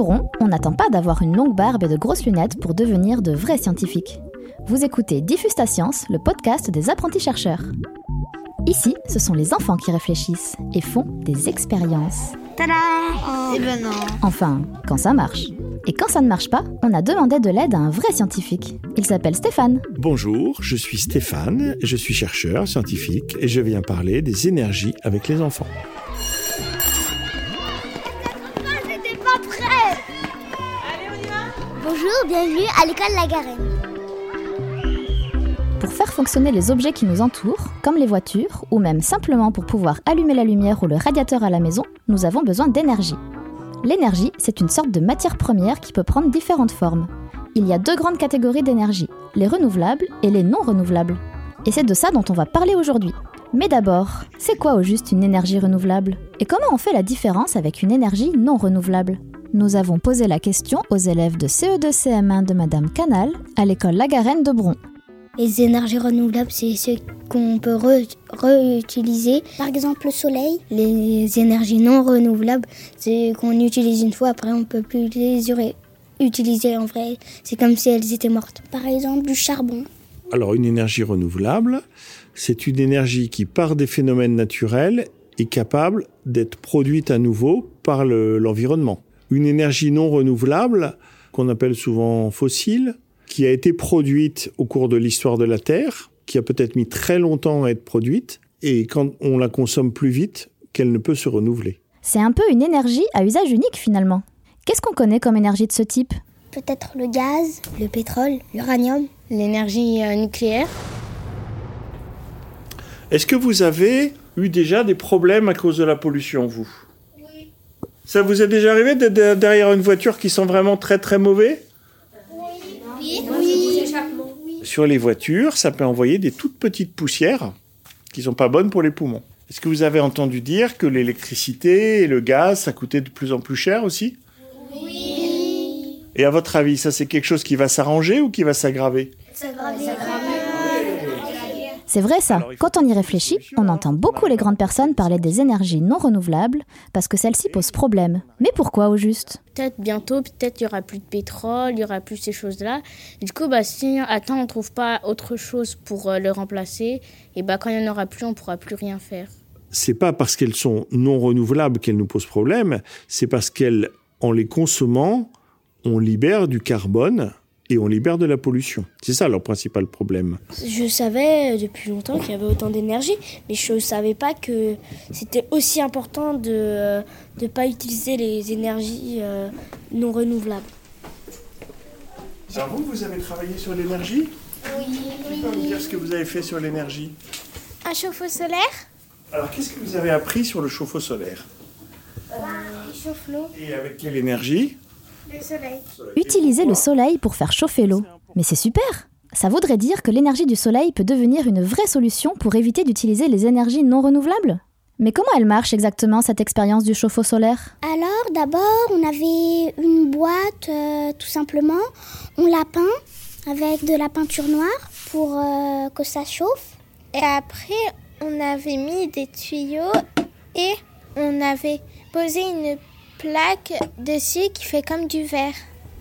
On n'attend pas d'avoir une longue barbe et de grosses lunettes pour devenir de vrais scientifiques. Vous écoutez Diffuse ta science, le podcast des apprentis chercheurs. Ici, ce sont les enfants qui réfléchissent et font des expériences. Tada Eh ben non. Enfin, quand ça marche. Et quand ça ne marche pas, on a demandé de l'aide à un vrai scientifique. Il s'appelle Stéphane. Bonjour, je suis Stéphane, je suis chercheur scientifique et je viens parler des énergies avec les enfants. Bonjour, bienvenue à l'école La Garenne. Pour faire fonctionner les objets qui nous entourent, comme les voitures, ou même simplement pour pouvoir allumer la lumière ou le radiateur à la maison, nous avons besoin d'énergie. L'énergie, c'est une sorte de matière première qui peut prendre différentes formes. Il y a deux grandes catégories d'énergie, les renouvelables et les non renouvelables. Et c'est de ça dont on va parler aujourd'hui. Mais d'abord, c'est quoi au juste une énergie renouvelable? Et comment on fait la différence avec une énergie non renouvelable Nous avons posé la question aux élèves de CE2-CM1 de Madame Canal à l'école Lagarenne de Bron. Les énergies renouvelables, c'est ce qu'on peut re- réutiliser. Par exemple, le soleil. Les énergies non renouvelables, c'est qu'on utilise une fois, après on peut plus les utiliser en vrai. C'est comme si elles étaient mortes. Par exemple, du charbon. Alors une énergie renouvelable, c'est une énergie qui, par des phénomènes naturels, est capable d'être produite à nouveau par le- l'environnement. Une énergie non renouvelable, qu'on appelle souvent fossile, qui a été produite au cours de l'histoire de la Terre, qui a peut-être mis très longtemps à être produite, et quand on la consomme plus vite, qu'elle ne peut se renouveler. C'est un peu une énergie à usage unique finalement. Qu'est-ce qu'on connaît comme énergie de ce type? Peut-être le gaz. Le pétrole, l'uranium, l'énergie euh, nucléaire. Est-ce que vous avez eu déjà des problèmes à cause de la pollution, vous? Ça vous est déjà arrivé d'être de- derrière une voiture qui sent vraiment très très mauvais? Sur les voitures, ça peut envoyer des toutes petites poussières qui sont pas bonnes pour les poumons. Est-ce que vous avez entendu dire que l'électricité et le gaz, ça coûtait de plus en plus cher aussi? Oui. Et à votre avis, ça c'est quelque chose qui va s'arranger ou qui va s'aggraver C'est vrai ça, quand on y réfléchit, on entend beaucoup les grandes personnes parler des énergies non renouvelables parce que celles-ci posent problème. Mais pourquoi au juste? Peut-être bientôt, peut-être il y aura plus de pétrole, il y aura plus ces choses-là. Du coup, bah, si à temps on trouve pas autre chose pour euh, le remplacer, et bah quand il y en aura plus, on pourra plus rien faire. c'est pas parce qu'elles sont non renouvelables qu'elles nous posent problème, c'est parce qu'elles, en les consommant, on libère du carbone et on libère de la pollution. C'est ça leur principal problème. Je savais euh, depuis longtemps qu'il y avait autant d'énergie, mais je ne savais pas que c'était aussi important de ne pas utiliser les énergies euh, non renouvelables. Alors vous, vous avez travaillé sur l'énergie? Oui. Tu peux me dire ce que vous avez fait sur l'énergie Un chauffe-eau solaire? Alors qu'est-ce que vous avez appris sur le chauffe-eau solaire? Il chauffe l'eau. Et avec quelle énergie? Le soleil. Utiliser le soleil pour faire chauffer l'eau. Mais c'est super Ça voudrait dire que l'énergie du soleil peut devenir une vraie solution pour éviter d'utiliser les énergies non renouvelables Mais comment elle marche exactement cette expérience du chauffe-eau solaire? Alors, d'abord, on avait une boîte, euh, tout simplement. On l'a peint avec de la peinture noire pour euh, que ça chauffe. Et après, on avait mis des tuyaux et on avait posé une plaque dessus qui fait comme du verre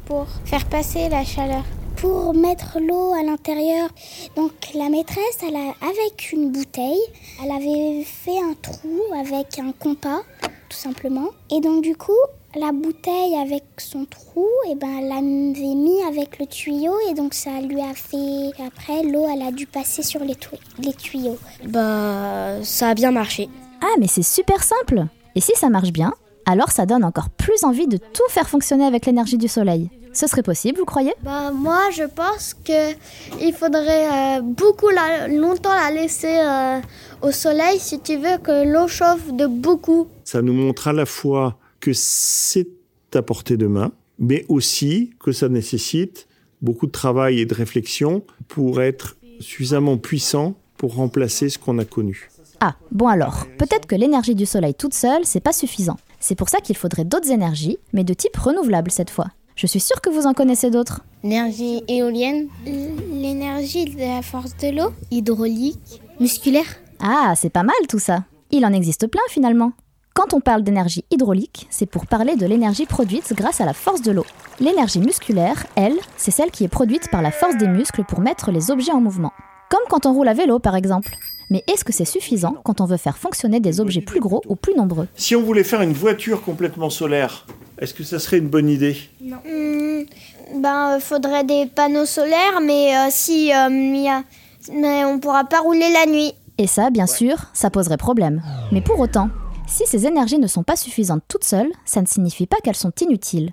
pour faire passer la chaleur. Pour mettre l'eau à l'intérieur, donc la maîtresse, elle a, avec une bouteille, elle avait fait un trou avec un compas, tout simplement. Et donc du coup, la bouteille avec son trou, et ben elle l'avait mis avec le tuyau et donc ça lui a fait. Après, l'eau, elle a dû passer sur les, les tuyaux. Bah, ça a bien marché. Ah mais c'est super simple Et si ça marche bien, alors ça donne encore plus envie de tout faire fonctionner avec l'énergie du soleil. Ce serait possible, vous croyez? Bah moi, je pense que il faudrait euh, beaucoup la- longtemps la laisser euh, au soleil si tu veux que l'eau chauffe de beaucoup. Ça nous montre à la fois que c'est à portée de main, mais aussi que ça nécessite beaucoup de travail et de réflexion pour être suffisamment puissant pour remplacer ce qu'on a connu. Ah, bon alors, peut-être que l'énergie du soleil toute seule, c'est pas suffisant. C'est pour ça qu'il faudrait d'autres énergies, mais de type renouvelable cette fois. Je suis sûre que vous en connaissez d'autres. L'énergie éolienne, L'énergie de la force de l'eau. Hydraulique, musculaire. Ah, c'est pas mal tout ça. Il en existe plein finalement. Quand on parle d'énergie hydraulique, c'est pour parler de l'énergie produite grâce à la force de l'eau. L'énergie musculaire, elle, c'est celle qui est produite par la force des muscles pour mettre les objets en mouvement. Comme quand on roule à vélo par exemple. Mais est-ce que c'est suffisant quand on veut faire fonctionner des objets plus gros ou plus nombreux Si on voulait faire une voiture complètement solaire, est-ce que ça serait une bonne idée? Hmm, ben, euh, faudrait des panneaux solaires, mais euh, si euh, y a... mais on pourra pas rouler la nuit. Et ça, bien sûr, ça poserait problème. Mais pour autant, si ces énergies ne sont pas suffisantes toutes seules, ça ne signifie pas qu'elles sont inutiles.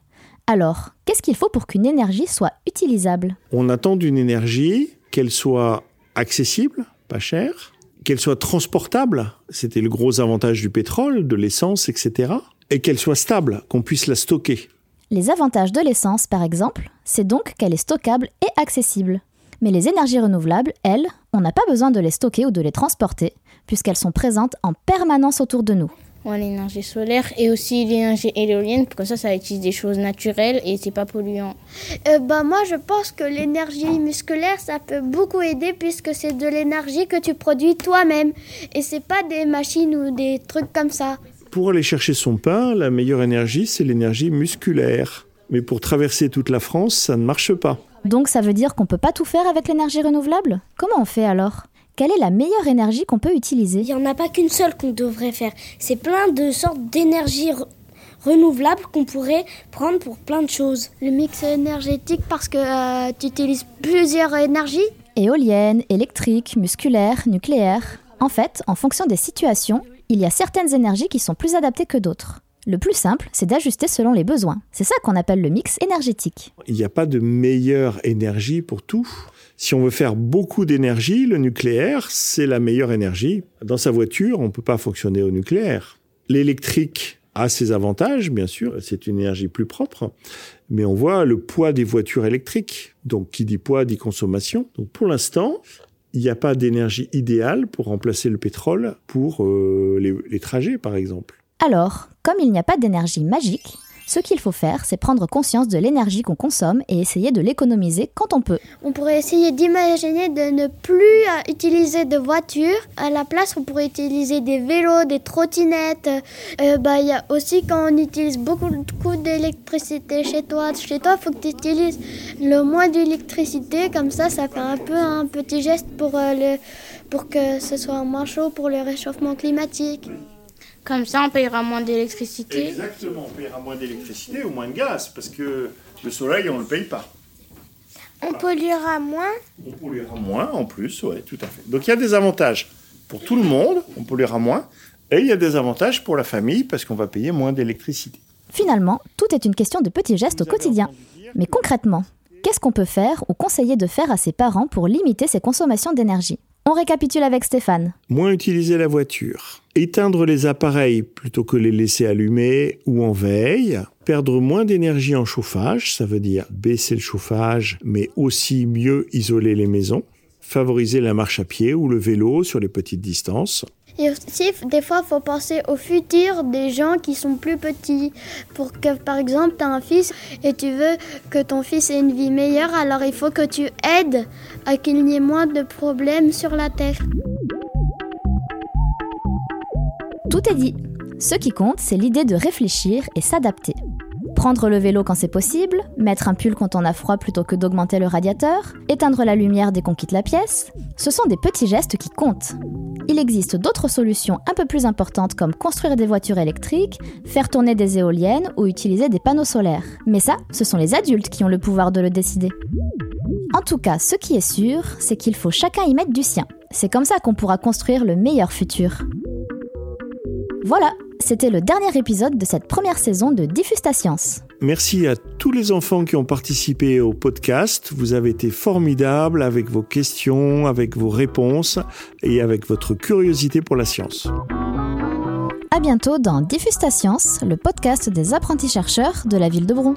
Alors, qu'est-ce qu'il faut pour qu'une énergie soit utilisable? On attend d'une énergie qu'elle soit accessible, pas chère, qu'elle soit transportable, c'était le gros avantage du pétrole, de l'essence, etc., et qu'elle soit stable, qu'on puisse la stocker. Les avantages de l'essence, par exemple, c'est donc qu'elle est stockable et accessible. Mais les énergies renouvelables, elles, on n'a pas besoin de les stocker ou de les transporter, puisqu'elles sont présentes en permanence autour de nous. Ouais, l'énergie solaire et aussi l'énergie éolienne, comme ça, ça utilise des choses naturelles et c'est pas polluant. Euh, bah, moi, je pense que l'énergie musculaire, ça peut beaucoup aider puisque c'est de l'énergie que tu produis toi-même. Et c'est pas des machines ou des trucs comme ça. Pour aller chercher son pain, la meilleure énergie, c'est l'énergie musculaire. Mais pour traverser toute la France, ça ne marche pas. Donc ça veut dire qu'on peut pas tout faire avec l'énergie renouvelable? Comment on fait alors? Quelle est la meilleure énergie qu'on peut utiliser? Il n'y en a pas qu'une seule qu'on devrait faire. C'est plein de sortes d'énergies re- renouvelables qu'on pourrait prendre pour plein de choses. Le mix énergétique parce que euh, tu utilises plusieurs énergies? Éolienne, électrique, musculaire, nucléaire. En fait, en fonction des situations, il y a certaines énergies qui sont plus adaptées que d'autres. Le plus simple, c'est d'ajuster selon les besoins. C'est ça qu'on appelle le mix énergétique. Il n'y a pas de meilleure énergie pour tout. Si on veut faire beaucoup d'énergie, le nucléaire, c'est la meilleure énergie. Dans sa voiture, on ne peut pas fonctionner au nucléaire. L'électrique a ses avantages, bien sûr, c'est une énergie plus propre, mais on voit le poids des voitures électriques. Donc, qui dit poids dit consommation. Donc, pour l'instant, il n'y a pas d'énergie idéale pour remplacer le pétrole pour euh, les, les trajets, par exemple. Alors, comme il n'y a pas d'énergie magique, ce qu'il faut faire, c'est prendre conscience de l'énergie qu'on consomme et essayer de l'économiser quand on peut. On pourrait essayer d'imaginer de ne plus euh, utiliser de voitures. À la place, on pourrait utiliser des vélos, des trottinettes. Euh, bah, il y a aussi quand on utilise beaucoup beaucoup d'électricité chez toi. Chez toi, il faut que tu utilises le moins d'électricité. Comme ça, ça fait un peu un petit geste pour, euh, le, pour que ce soit moins chaud pour le réchauffement climatique. Comme ça, on payera moins d'électricité. Exactement, on paiera moins d'électricité ou moins de gaz, parce que le soleil, on ne le paye pas. On polluera moins. On polluera moins en plus, oui, tout à fait. Donc il y a des avantages pour tout le monde, on polluera moins, et il y a des avantages pour la famille parce qu'on va payer moins d'électricité. Finalement, tout est une question de petits gestes au quotidien. Mais concrètement, qu'est-ce qu'on peut faire ou conseiller de faire à ses parents pour limiter ses consommations d'énergie? On récapitule avec Stéphane. Moins utiliser la voiture, éteindre les appareils plutôt que les laisser allumer ou en veille, perdre moins d'énergie en chauffage, ça veut dire baisser le chauffage, mais aussi mieux isoler les maisons, favoriser la marche à pied ou le vélo sur les petites distances, Et aussi, des fois, il faut penser au futur des gens qui sont plus petits. Pour que, par exemple, tu as un fils et tu veux que ton fils ait une vie meilleure, alors il faut que tu aides à qu'il n'y ait moins de problèmes sur la Terre. Tout est dit. Ce qui compte, c'est l'idée de réfléchir et s'adapter. Prendre le vélo quand c'est possible, mettre un pull quand on a froid plutôt que d'augmenter le radiateur, éteindre la lumière dès qu'on quitte la pièce, ce sont des petits gestes qui comptent. Il existe d'autres solutions un peu plus importantes comme construire des voitures électriques, faire tourner des éoliennes ou utiliser des panneaux solaires. Mais ça, ce sont les adultes qui ont le pouvoir de le décider. En tout cas, ce qui est sûr, c'est qu'il faut chacun y mettre du sien. C'est comme ça qu'on pourra construire le meilleur futur. Voilà, c'était le dernier épisode de cette première saison de Diffuse ta science. Merci à tous les enfants qui ont participé au podcast. Vous avez été formidables avec vos questions, avec vos réponses et avec votre curiosité pour la science. À bientôt dans Diffuse ta science, le podcast des apprentis chercheurs de la ville de Bron.